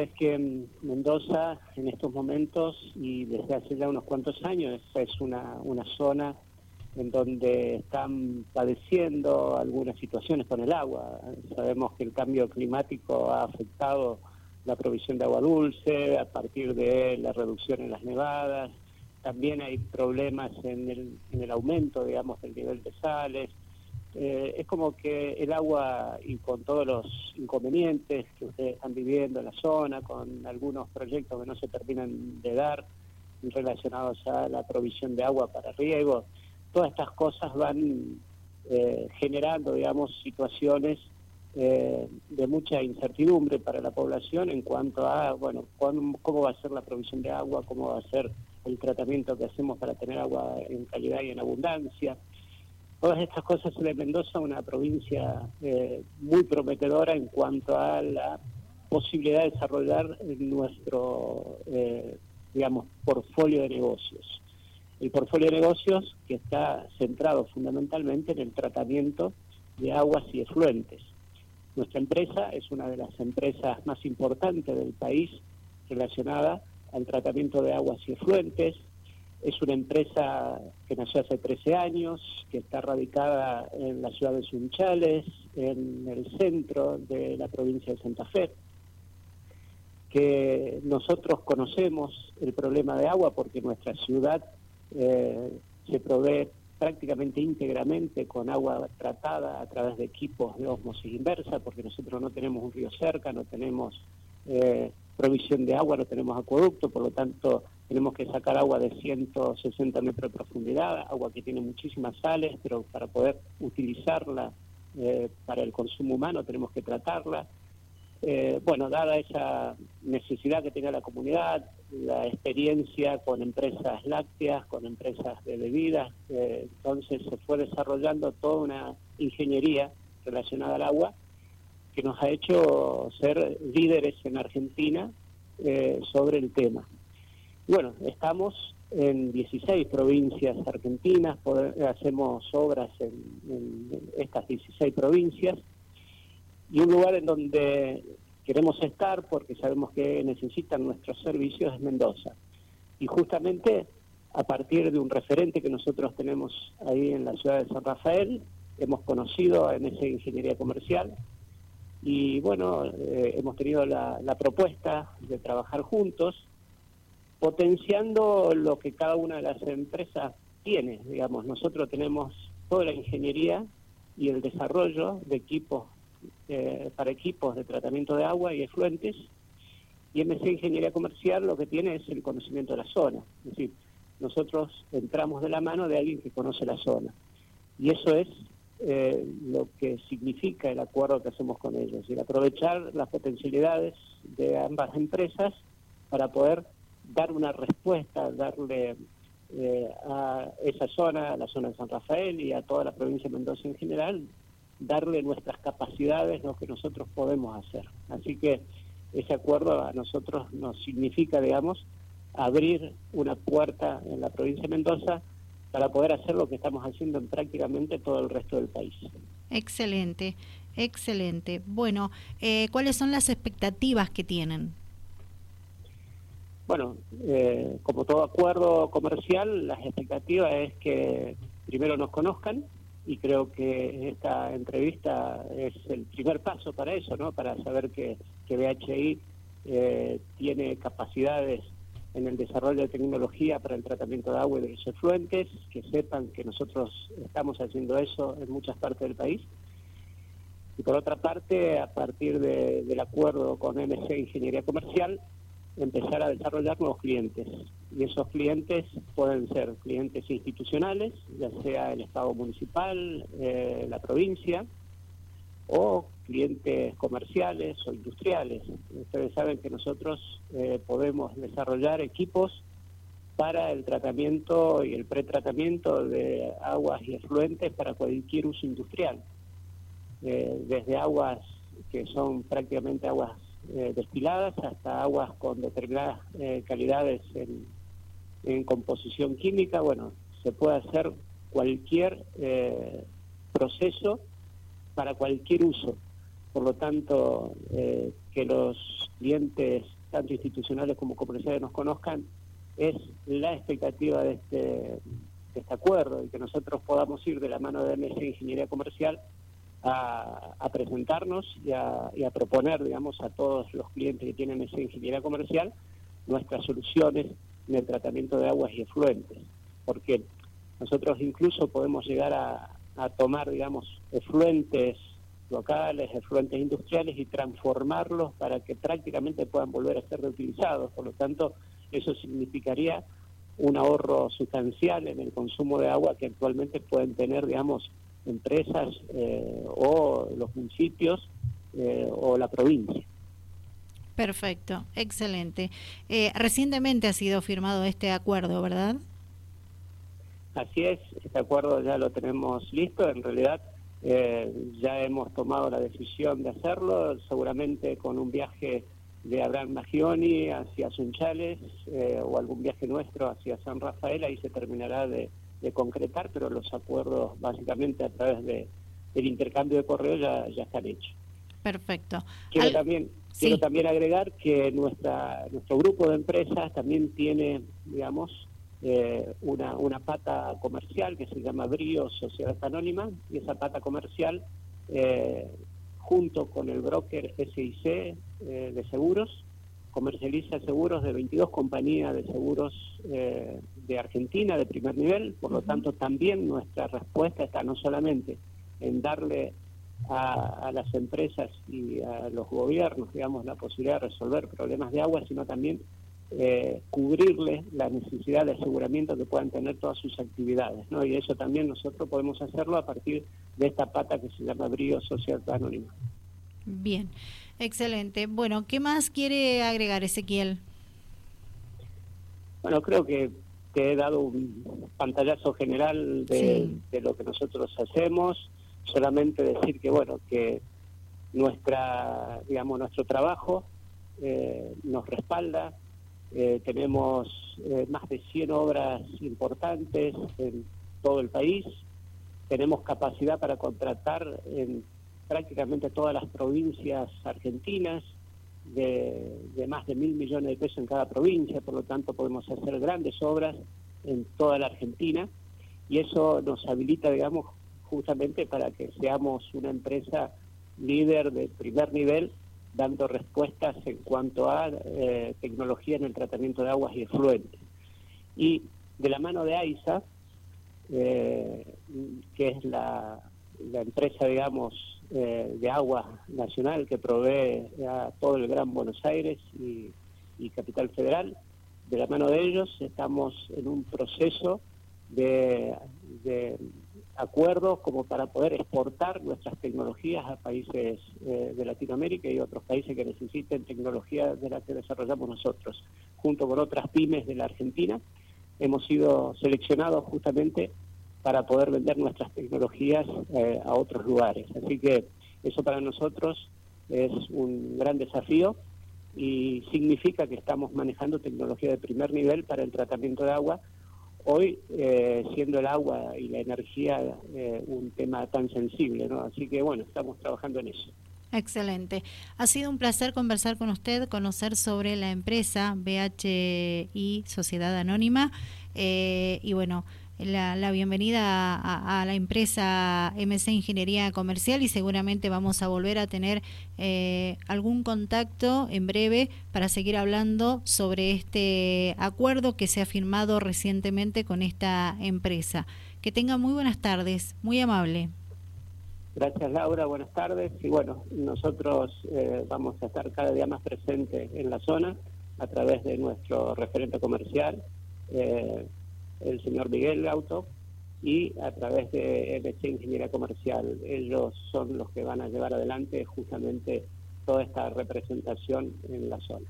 sabes que Mendoza en estos momentos y desde hace ya unos cuantos años es una, una zona en donde están padeciendo algunas situaciones con el agua. Sabemos que el cambio climático ha afectado la provisión de agua dulce a partir de la reducción en las nevadas. También hay problemas en el, en el aumento, digamos, del nivel de sales. Eh, es como que el agua, y con todos los inconvenientes que ustedes están viviendo en la zona, con algunos proyectos que no se terminan de dar relacionados a la provisión de agua para riego, todas estas cosas van eh, generando, digamos, situaciones eh, de mucha incertidumbre para la población en cuanto a, bueno, cómo, va a ser la provisión de agua, cómo va a ser el tratamiento que hacemos para tener agua en calidad y en abundancia. Todas estas cosas de Mendoza, una provincia eh, muy prometedora en cuanto a la posibilidad de desarrollar nuestro, digamos, portfolio de negocios el portfolio de negocios que está centrado fundamentalmente en el tratamiento de aguas y efluentes. Nuestra empresa es una de las empresas más importantes del país relacionada al tratamiento de aguas y efluentes. Es una empresa que nació hace 13 años, que está radicada en la ciudad de Sunchales, en el centro de la provincia de Santa Fe que nosotros conocemos el problema de agua porque nuestra ciudad eh, se provee prácticamente íntegramente con agua tratada a través de equipos de osmosis inversa, porque nosotros no tenemos un río cerca, no tenemos eh, provisión de agua, no tenemos acueducto, por lo tanto tenemos que sacar agua de 160 metros de profundidad, agua que tiene muchísimas sales, pero para poder utilizarla eh, para el consumo humano tenemos que tratarla. Eh, bueno, dada esa necesidad que tenía la comunidad, la experiencia con empresas lácteas, con empresas de bebidas, eh, entonces se fue desarrollando toda una ingeniería relacionada al agua que nos ha hecho ser líderes en Argentina eh, sobre el tema. Bueno, estamos en 16 provincias argentinas, hacemos obras en estas 16 provincias y un lugar en donde queremos estar porque sabemos que necesitan nuestros servicios es Mendoza. Y justamente a partir de un referente que nosotros tenemos ahí en la ciudad de San Rafael, hemos conocido en esa ingeniería comercial y bueno, eh, hemos tenido la, la propuesta de trabajar juntos, potenciando lo que cada una de las empresas tiene. Digamos, nosotros tenemos toda la ingeniería y el desarrollo de equipos eh, para equipos de tratamiento de agua y efluentes, y MC Ingeniería Comercial lo que tiene es el conocimiento de la zona. Es decir, nosotros entramos de la mano de alguien que conoce la zona. Y eso es eh, lo que significa el acuerdo que hacemos con ellos, y aprovechar las potencialidades de ambas empresas para poder dar una respuesta, darle eh, a esa zona, a la zona de San Rafael y a toda la provincia de Mendoza en general, darle nuestras capacidades, lo que nosotros podemos hacer. Así que ese acuerdo a nosotros nos significa, digamos, abrir una puerta en la provincia de Mendoza para poder hacer lo que estamos haciendo en prácticamente todo el resto del país. Excelente, excelente. Bueno, eh, ¿cuáles son las expectativas que tienen? Bueno, eh, como todo acuerdo comercial, las expectativas es que primero nos conozcan, y creo que esta entrevista es el primer paso para eso, ¿no? Para saber que, que BHI eh, tiene capacidades en el desarrollo de tecnología para el tratamiento de agua y de los efluentes, que sepan que nosotros estamos haciendo eso en muchas partes del país. Y por otra parte, a partir del acuerdo con MC Ingeniería Comercial, empezar a desarrollar nuevos clientes. Y esos clientes pueden ser clientes institucionales, ya sea el Estado municipal, eh, la provincia, o clientes comerciales o industriales. Ustedes saben que nosotros eh, podemos desarrollar equipos para el tratamiento y el pretratamiento de aguas y efluentes para cualquier uso industrial, eh, desde aguas que son prácticamente aguas eh, destiladas hasta aguas con determinadas eh, calidades en, en, composición química. Bueno, se puede hacer cualquier eh, proceso para cualquier uso. Por lo tanto, eh, que los clientes, tanto institucionales como comerciales, nos conozcan, es la expectativa de este, de este acuerdo y que nosotros podamos ir de la mano de MS Ingeniería Comercial a, presentarnos y a, proponer, digamos, a todos los clientes que tienen esa ingeniería comercial nuestras soluciones en el tratamiento de aguas y efluentes, porque nosotros incluso podemos llegar a, a tomar, digamos, efluentes locales, efluentes industriales y transformarlos para que prácticamente puedan volver a ser reutilizados. Por lo tanto, eso significaría un ahorro sustancial en el consumo de agua que actualmente pueden tener, digamos, empresas eh, o los municipios eh, o la provincia. Perfecto, excelente. Eh, recientemente ha sido firmado este acuerdo, ¿verdad? Así es, este acuerdo ya lo tenemos listo. En realidad ya hemos tomado la decisión de hacerlo, seguramente con un viaje de Abraham Magioni hacia Sunchales o algún viaje nuestro hacia San Rafael, ahí se terminará de, de concretar, pero los acuerdos básicamente a través de, del intercambio de correos ya, ya están hechos. Perfecto. Quiero, también, quiero también agregar que nuestra, nuestro grupo de empresas también tiene, digamos, eh, una, una pata comercial que se llama Brío Sociedad Anónima, y esa pata comercial, eh, junto con el broker SIC eh, de seguros, comercializa seguros de 22 compañías de seguros eh, de Argentina de primer nivel, por lo tanto también nuestra respuesta está no solamente en darle a, las empresas y a los gobiernos, digamos, la posibilidad de resolver problemas de agua, sino también eh, cubrirle la necesidad de aseguramiento que puedan tener todas sus actividades, ¿no? Y eso también nosotros podemos hacerlo a partir de esta pata que se llama Brío Social Anónima. Bien. Excelente. Bueno, ¿qué más quiere agregar Ezequiel? Bueno, creo que te he dado un pantallazo general de, lo que nosotros hacemos. Solamente decir que, bueno, que nuestra, digamos, nuestro trabajo eh, nos respalda. Eh, tenemos eh, más de 100 obras importantes en todo el país. Tenemos capacidad para contratar en prácticamente todas las provincias argentinas, de, más de mil millones de pesos en cada provincia, por lo tanto podemos hacer grandes obras en toda la Argentina y eso nos habilita, digamos, justamente para que seamos una empresa líder de primer nivel, dando respuestas en cuanto a eh, tecnología en el tratamiento de aguas y efluentes. Y de la mano de AISA, eh, que es la, la empresa, digamos, eh, de agua nacional que provee a todo el Gran Buenos Aires y, Capital Federal. De la mano de ellos estamos en un proceso de, acuerdos como para poder exportar nuestras tecnologías a países eh, de Latinoamérica y otros países que necesiten tecnología de la que desarrollamos nosotros, junto con otras pymes de la Argentina. Hemos sido seleccionados justamente para poder vender nuestras tecnologías eh, a otros lugares. Así que eso para nosotros es un gran desafío y significa que estamos manejando tecnología de primer nivel para el tratamiento de agua. Hoy, eh, siendo el agua y la energía eh, un tema tan sensible, ¿no? Así que bueno, estamos trabajando en eso. Excelente. Ha sido un placer conversar con usted, conocer sobre la empresa BHI Sociedad Anónima y bueno, la, bienvenida a, la empresa MC Ingeniería Comercial y seguramente vamos a volver a tener eh, algún contacto en breve para seguir hablando sobre este acuerdo que se ha firmado recientemente con esta empresa. Que tenga muy buenas tardes, muy amable. Gracias Laura, buenas tardes. Y bueno, nosotros eh, vamos a estar cada día más presentes en la zona a través de nuestro referente comercial. Eh, el señor Miguel Auto y a través de MC Ingeniería Comercial. Ellos son los que van a llevar adelante justamente toda esta representación en la zona.